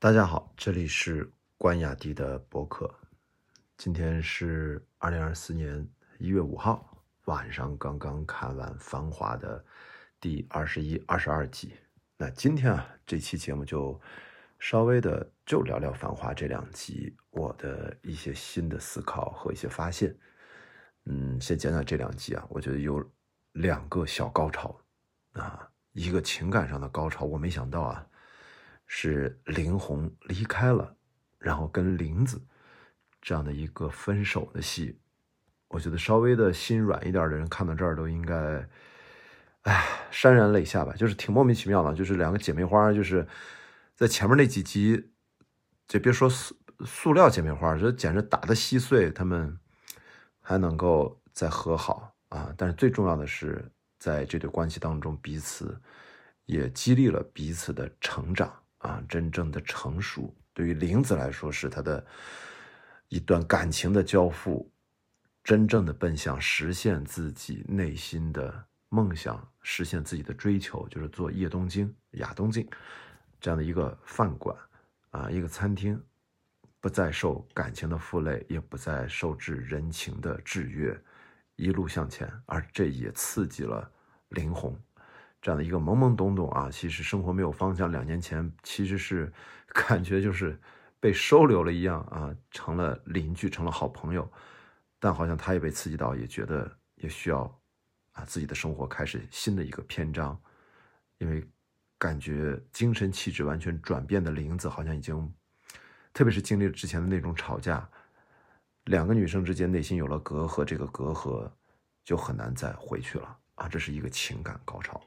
大家好，这里是关雅迪的博客。今天是二零二四年一月五号晚上，刚刚看完《繁华》的第二十一、二十二集。那今天啊，这期节目就稍微的就聊聊《繁华》这两集我的一些新的思考和一些发现。嗯，先讲讲这两集啊，我觉得有两个小高潮啊，一个情感上的高潮，我没想到啊。是林红离开了，然后跟林子这样的一个分手的戏，我觉得稍微的心软一点的人看到这儿都应该，哎，潸然泪下吧。就是挺莫名其妙的，就是两个姐妹花，就是在前面那几集，就别说塑塑料姐妹花，这简直打得稀碎，他们还能够再和好啊。但是最重要的是，在这对关系当中，彼此也激励了彼此的成长。啊，真正的成熟，对于玲子来说是她的一段感情的交付，真正的奔向实现自己内心的梦想，实现自己的追求，就是做叶东京、亚东京这样的一个饭馆啊，一个餐厅，不再受感情的负累，也不再受制人情的制约，一路向前，而这也刺激了林红。这样的一个懵懵懂懂啊，其实生活没有方向。两年前其实是 感觉就是被收留了一样啊，成了邻居，成了好朋友。但好像他也被刺激到，也觉得也需要啊自己的生活开始新的一个篇章。因为感觉精神气质完全转变的林子，好像已经，特别是经历了之前的那种吵架，两个女生之间内心有了隔阂，这个隔阂就很难再回去了啊！这是一个情感高潮。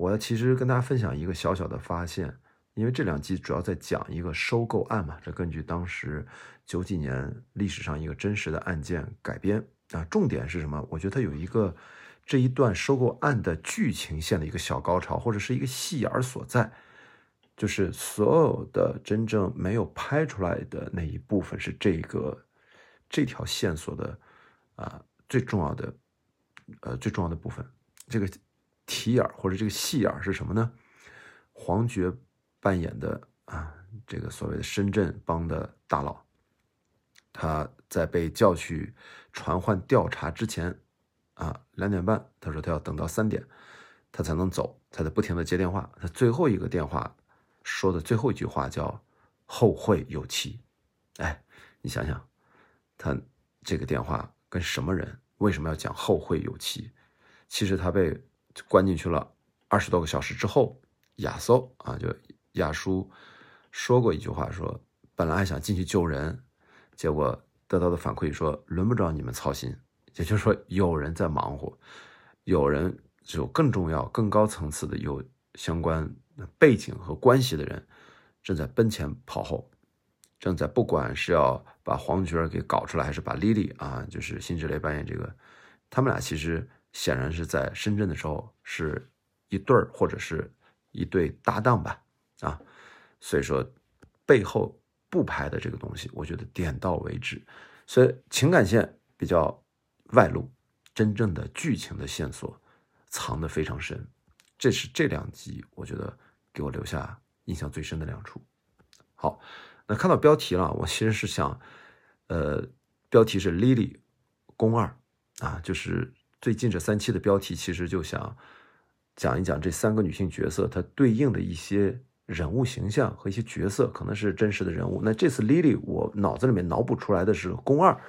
我其实跟大家分享一个小小的发现，因为这两集主要在讲一个收购案嘛，这根据当时九几年历史上一个真实的案件改编啊。重点是什么？我觉得它有一个这一段收购案的剧情线的一个小高潮，或者是一个戏眼所在，就是所有的真正没有拍出来的那一部分是这个这条线索的啊最重要的呃最重要的部分，这个。题眼或者这个戏眼是什么呢？黄觉扮演的啊，这个所谓的深圳帮的大佬，他在被叫去传唤调查之前啊，两点半，他说他要等到三点，他才能走，他在不停的接电话。他最后一个电话说的最后一句话叫“后会有期”。哎，你想想，他这个电话跟什么人？为什么要讲“后会有期”？其实他被。关进去了二十多个小时之后，亚搜啊，就亚叔说过一句话，说本来还想进去救人，结果得到的反馈说轮不着你们操心，也就是说有人在忙活，有人就更重要、更高层次的有相关背景和关系的人正在奔前跑后，正在不管是要把黄觉给搞出来，还是把莉莉啊，就是辛芷蕾扮演这个，他们俩其实。显然是在深圳的时候是一对儿或者是一对搭档吧，啊，所以说背后不拍的这个东西，我觉得点到为止，所以情感线比较外露，真正的剧情的线索藏得非常深，这是这两集我觉得给我留下印象最深的两处。好，那看到标题了，我其实是想，呃，标题是 Lily 宫二啊，就是。最近这三期的标题其实就想讲一讲这三个女性角色，她对应的一些人物形象和一些角色，可能是真实的人物。那这次 Lily，我脑子里面脑补出来的是宫二，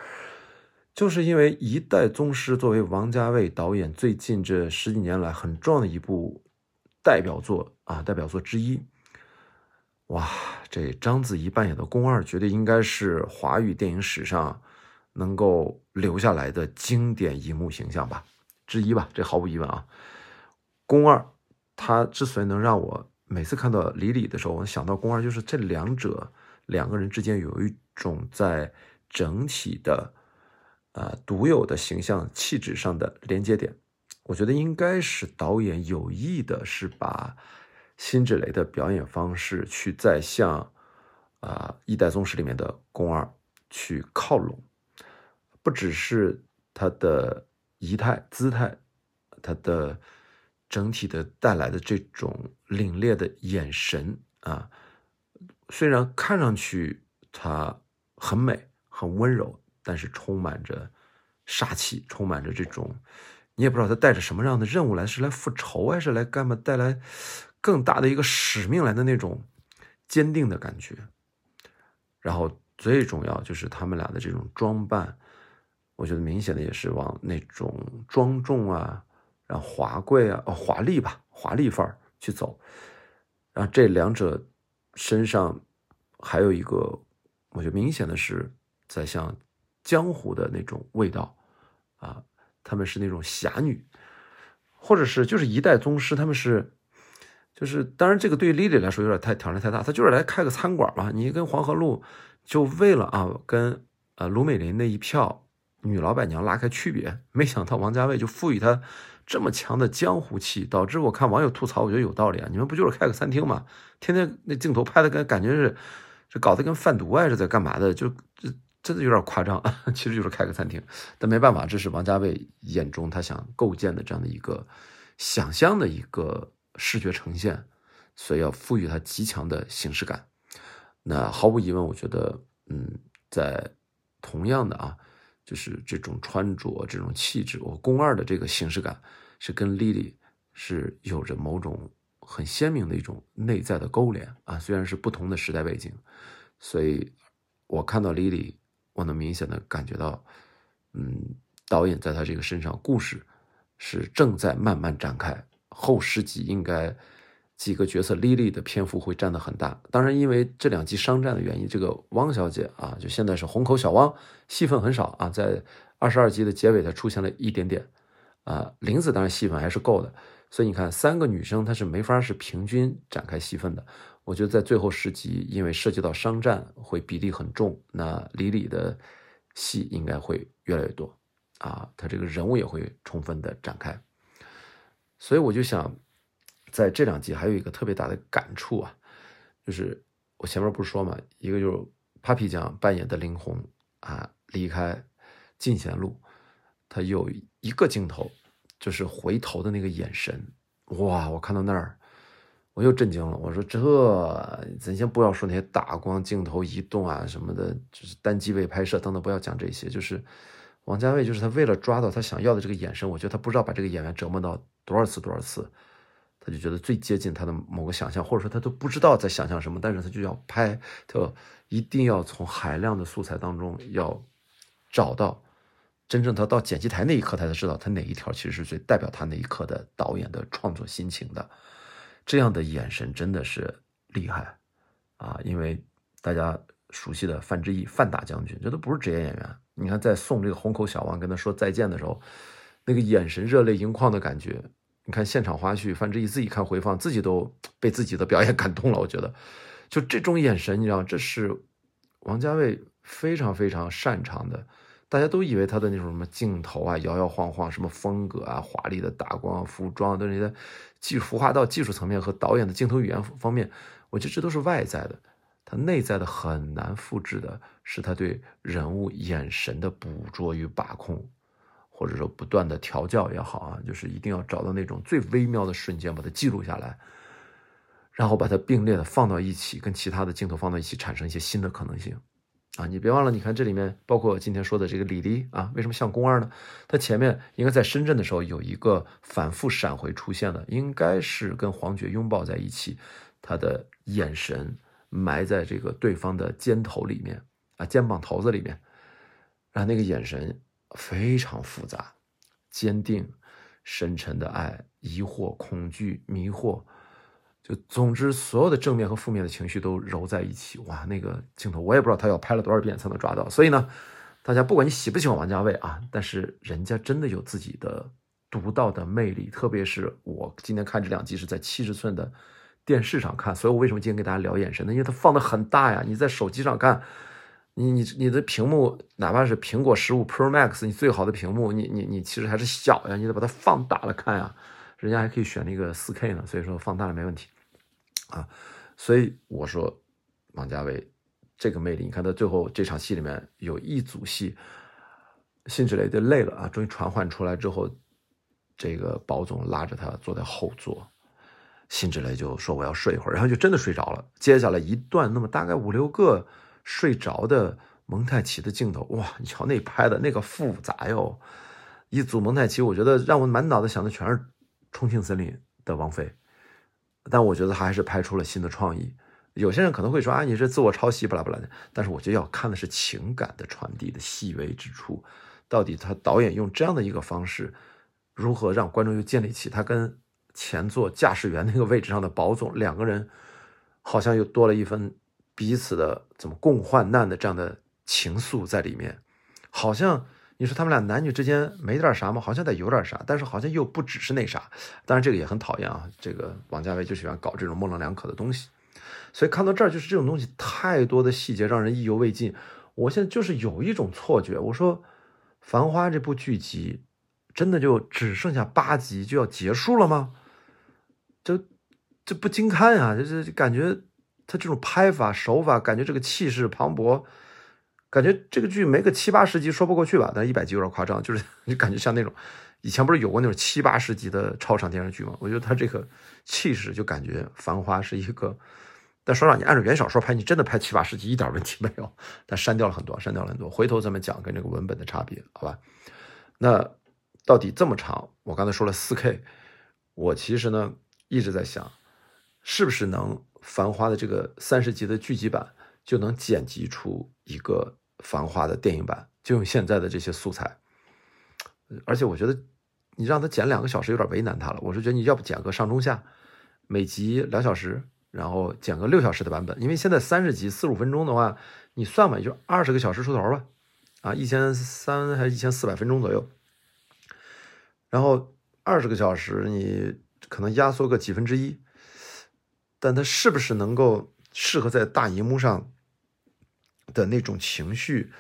就是因为《一代宗师》作为王家卫导演最近这十几年来很重要的一部代表作啊，代表作之一。哇，这章子怡扮演的宫二，绝对应该是华语电影史上。能够留下来的经典荧幕形象吧，之一吧，这毫无疑问啊。宫二，他之所以能让我每次看到李李的时候，我想到宫二，就是这两者两个人之间有一种在整体的啊独有的形象气质上的连接点。我觉得应该是导演有意的，是把辛芷蕾的表演方式去再向啊一代宗师里面的宫二去靠拢。不只是他的仪态、姿态，他的整体的带来的这种凛冽的眼神啊，虽然看上去她很美、很温柔，但是充满着杀气，充满着这种你也不知道她带着什么样的任务来，是来复仇还是来干嘛？带来更大的一个使命来的那种坚定的感觉。然后最重要就是他们俩的这种装扮，我觉得明显的也是往那种庄重啊。然后华贵啊，哦，华丽吧，华丽范儿去走。然后这两者身上还有一个，我觉得明显的是在像江湖的那种味道啊。他们是那种侠女，或者是就是一代宗师。他们是就是当然，这个对于 Lily 来说有点太挑战太大。他就是来开个餐馆嘛。你跟黄河路就为了啊，跟呃卢美玲那一票女老板娘拉开区别。没想到王家卫就赋予她。这么强的江湖气，导致我看网友吐槽，我觉得有道理啊！你们不就是开个餐厅吗？天天那镜头拍的跟感觉是，这搞得跟贩毒啊是在干嘛的？就这真的有点夸张，其实就是开个餐厅。但没办法，这是王家卫眼中他想构建的这样的一个想象的一个视觉呈现，所以要赋予它极强的形式感。那毫无疑问，我觉得，嗯，在同样的啊。就是这种穿着、这种气质，我宫二的这个形式感，是跟莉莉是有着某种很鲜明的一种内在的勾连啊。虽然是不同的时代背景，所以我看到莉莉，我能明显的感觉到，嗯，导演在他这个身上，故事是正在慢慢展开，后十集应该。几个角色莉莉的篇幅会占得很大，当然因为这两集商战的原因，这个汪小姐啊，就现在是虹口小汪，戏份很少啊，在二十二集的结尾她出现了一点点，啊，林子当然戏份还是够的，所以你看三个女生她是没法是平均展开戏份的，我觉得在最后十集，因为涉及到商战会比例很重，那李李的戏应该会越来越多，啊，她这个人物也会充分的展开，所以我就想。在这两集还有一个特别大的感触啊，就是我前面不是说嘛，一个就是 Papi 酱扮演的林红啊，离开进贤路，他有一个镜头，就是回头的那个眼神，哇！我看到那儿，我又震惊了。我说这，咱先不要说那些打光镜头移动啊什么的，就是单机位拍摄等等，不要讲这些。就是王家卫，就是他为了抓到他想要的这个眼神，我觉得他不知道把这个演员折磨到多少次多少次。他就觉得最接近他的某个想象，或者说他都不知道在想象什么，但是他就要拍，他一定要从海量的素材当中要找到真正他到剪辑台那一刻，他才知道他哪一条其实是最代表他那一刻的导演的创作心情的。这样的眼神真的是厉害啊！因为大家熟悉的范志毅范大将军，这都不是职业演员。你看在送这个虹口小王跟他说再见的时候，那个眼神热泪盈眶的感觉。看现场花絮，范志毅自己看回放，自己都被自己的表演 感动了。我觉得，就这种眼神，你知道，这是王家卫非常非常擅长的。大家都以为他的那种什么镜头啊，摇摇晃晃，什么风格啊，华丽的打光、服装，都是些技服化到技术层面和导演的镜头语言方面，我觉得这都是外在的。他内在的很难复制的是他对人物眼神的捕捉与把控。或者说不断的调教也好啊，就是一定要找到那种最微妙的瞬间，把它记录下来，然后把它并列的放到一起，跟其他的镜头放到一起，产生一些新的可能性啊！你别忘了，你看这里面包括今天说的这个李黎啊，为什么像宫二呢？他前面应该在深圳的时候有一个反复闪回出现的，应该是跟黄觉拥抱在一起，他的眼神埋在这个对方的肩头里面啊，肩膀头子里面，然后那个眼神。非常复杂、坚定、深沉的爱，疑惑、恐惧、迷惑，就总之所有的正面和负面的情绪都揉在一起。哇，那个镜头我也不知道他要拍了多少遍才能抓到。所以呢，大家不管你喜不喜欢王家卫啊，但是人家真的有自己的独到的魅力。特别是我今天看这两集是在七十寸的电视上看，所以我为什么今天跟大家聊眼神呢？因为它放的很大呀，你在手机上看。你你你的屏幕，哪怕是苹果十五 Pro Max，你最好的屏幕，你你你其实还是小呀，你得把它放大了看呀。人家还可以选那个四 K 呢，所以说放大了没问题啊。所以我说王家卫这个魅力，你看他最后这场戏里面有一组戏，辛芷蕾就累了啊，终于传唤出来之后，这个宝总拉着他坐在后座，辛芷蕾就说我要睡一会儿，然后就真的睡着了。接下来一段那么大概五六个睡着的蒙太奇的镜头，哇，你瞧那拍的那个复杂哟！一组蒙太奇，我觉得让我满脑子想的全是《重庆森林》的王菲，但我觉得他还是拍出了新的创意。有些人可能会说啊，你是自我抄袭，巴拉巴拉的。但是我觉得要看的是情感的传递的细微之处，到底他导演用这样的一个方式，如何让观众又建立起他跟前座驾驶员那个位置上的保总两个人，好像又多了一份彼此的怎么共患难的这样的情愫在里面，好像。你说他们俩男女之间没点啥吗？好像得有点啥，但是好像又不只是那啥。当然这个也很讨厌啊，这个王家卫就喜欢搞这种模棱两可的东西。所以看到这儿，就是这种东西太多的细节让人意犹未尽。我现在就是有一种错觉，我说《繁花》这部剧集真的就只剩下八集就要结束了吗？这这不经看啊，就是感觉他这种拍法手法，感觉这个气势磅礴。感觉这个剧没个七八十集说不过去吧？但一百集有点夸张，就是你感觉像那种以前不是有过那种七八十集的超长电视剧吗？我觉得他这个气势就感觉《繁花》是一个，但说让你按照原小说拍，你真的拍七八十集一点问题没有，但删掉了很多，删掉了很多。回头咱们讲跟这个文本的差别，好吧？那到底这么长？我刚才说了四 K，我其实呢一直在想，是不是能《繁花》的这个三十集的剧集版就能剪辑出一个？繁花的电影版就用现在的这些素材，而且我觉得你让他剪两个小时有点为难他了。我是觉得你要不剪个上中下，每集两小时，然后剪个六小时的版本。因为现在三十集四十五分钟的话，你算吧，也就二十个小时出头吧，啊，一千三还是一千四百分钟左右。然后二十个小时你可能压缩个几分之一，但它是不是能够适合在大荧幕上？的那种情绪，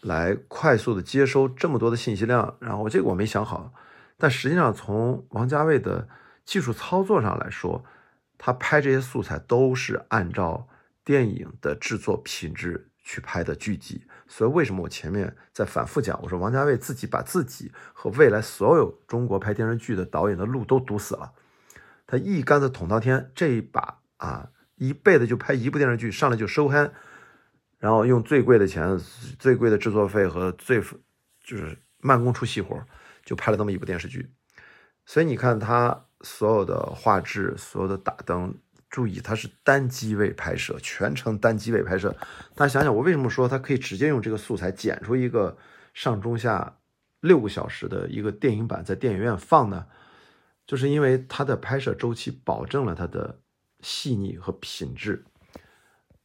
来快速的接收这么多的信息量，然后这个我没想好，但实际上从王家卫的技术操作上来说，他拍这些素材都是按照电影的制作品质去拍的剧集，所以为什么我前面在反复讲，我说王家卫自己把自己和未来所有中国拍电视剧的导演的路都堵死了，他一竿子捅到天，这一把啊，一辈子就拍一部电视剧，上来就收摊。然后用最贵的钱、最贵的制作费和最就是慢工出细活，就拍了这么一部电视剧。所以你看他所有的画质、所有的打灯，注意它是单机位拍摄，全程单机位拍摄。大家想想，我为什么说他可以直接用这个素材剪出一个上中下六个小时的一个电影版，在电影院放呢？就是因为它的拍摄周期保证了它的细腻和品质。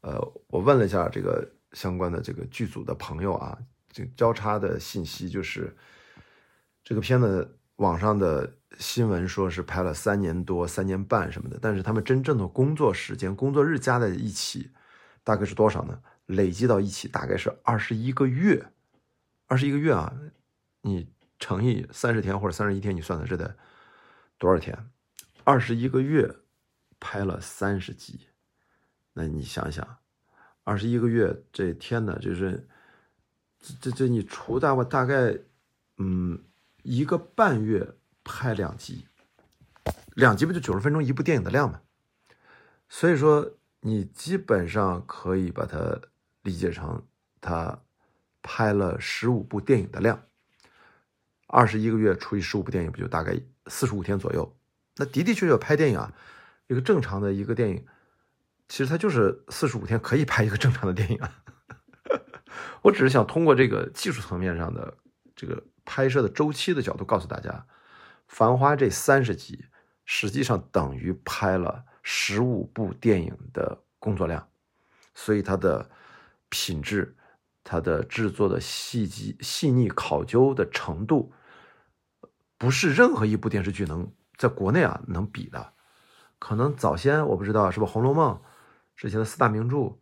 呃，我问了一下这个相关的这个剧组的朋友啊，这交叉的信息就是，这个片子网上的新闻说是拍了三年多、三年半什么的，但是他们真正的工作时间、工作日加在一起，大概是多少呢？累计到一起大概是二十一个月，二十一个月啊，你乘以三十天或者三十一天，你算算这得多少天？二十一个月拍了三十集。那你想想，二十一个月，这天呐，就是这这这，你除大我大概，嗯，一个半月拍两集，两集不就九十分钟一部电影的量吗？所以说，你基本上可以把它理解成他拍了十五部电影的量。二十一个月除以十五部电影，不就大概四十五天左右？那的的确确拍电影啊，一个正常的一个电影。其实它就是四十五天可以拍一个正常的电影啊，我只是想通过这个技术层面上的这个拍摄的周期的角度告诉大家，《繁花》这三十集实际上等于拍了十五部电影的工作量，所以它的品质、它的制作的细节、细腻考究的程度，不是任何一部电视剧能在国内啊能比的。可能早先我不知道是不是《红楼梦》。之前的四大名著，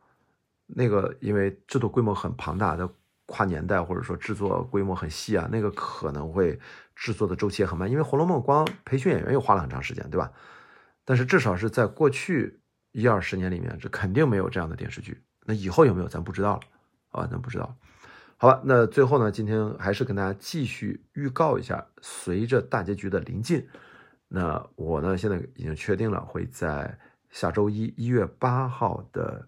那个因为制作规模很庞大，的跨年代或者说制作规模很细啊，那个可能会制作的周期也很慢。因为《红楼梦》光培训演员又花了很长时间，对吧？但是至少是在过去一二十年里面，这肯定没有这样的电视剧。那以后有没有，咱不知道了，好吧？咱不知道。好吧，那最后呢，今天还是跟大家继续预告一下，随着大结局的临近，那我呢，现在已经确定了，会在下周一一月八号的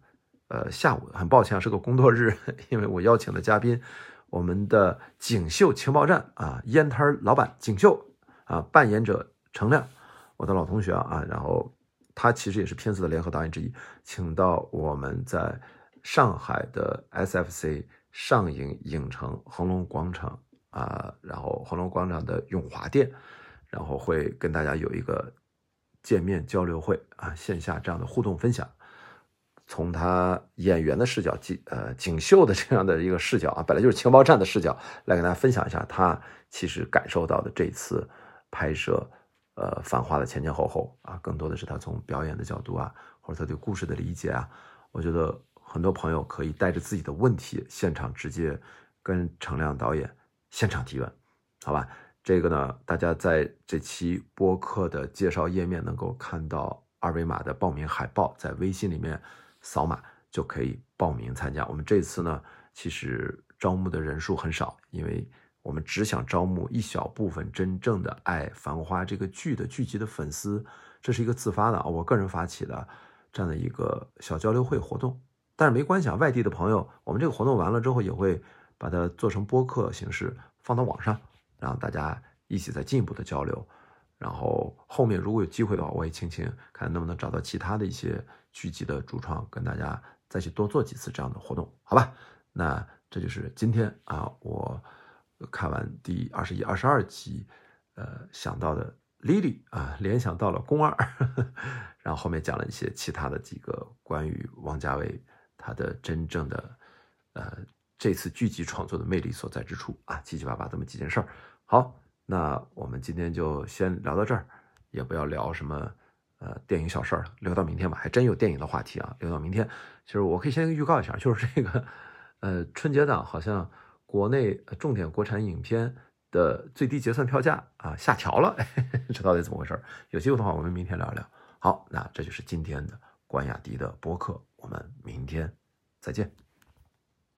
呃下午，很抱歉啊，是个工作日，因为我邀请的嘉宾，我们的锦绣情报站啊烟摊老板锦绣啊扮演者程亮，我的老同学啊，然后他其实也是片子的联合导演之一，请到我们在上海的 SFC 上影影城恒隆广场啊，然后恒隆广场的永华店。然后会跟大家有一个见面交流会啊，线下这样的互动分享，从他演员的视角，锦呃锦绣的这样的一个视角啊，本来就是情报站的视角，来跟大家分享一下他其实感受到的这次拍摄呃繁花的前前后后啊，更多的是他从表演的角度啊，或者他对故事的理解啊，我觉得很多朋友可以带着自己的问题，现场直接跟程亮导演现场提问，好吧？这个呢，大家在这期播客的介绍页面能够看到二维码的报名海报，在微信里面扫码就可以报名参加。我们这次呢，其实招募的人数很少，因为我们只想招募一小部分真正的爱《繁花》这个剧的剧集的粉丝。这是一个自发的啊，我个人发起的这样的一个小交流会活动。但是没关系啊，外地的朋友，我们这个活动完了之后也会把它做成播客形式放到网上。让大家一起再进一步的交流，然后后面如果有机会的话，我也请请看能不能找到其他的一些剧集的主创，跟大家再去多做几次这样的活动，好吧？那这就是今天啊，我看完第二十一、二十二集，呃，想到的 Lily 啊，联想到了宫二，然后后面讲了一些其他的几个关于王家卫他的真正的呃这次剧集创作的魅力所在之处啊，七七八八这么几件事儿。好，那我们今天就先聊到这儿，也不要聊什么呃电影小事儿了，留到明天吧。还真有电影的话题啊，留到明天。其实我可以先预告一下，就是这个呃春节档好像国内重点国产影片的最低结算票价啊下调了，这到底怎么回事？有机会的话，我们明天聊一聊。好，那这就是今天的关雅迪的播客，我们明天再见。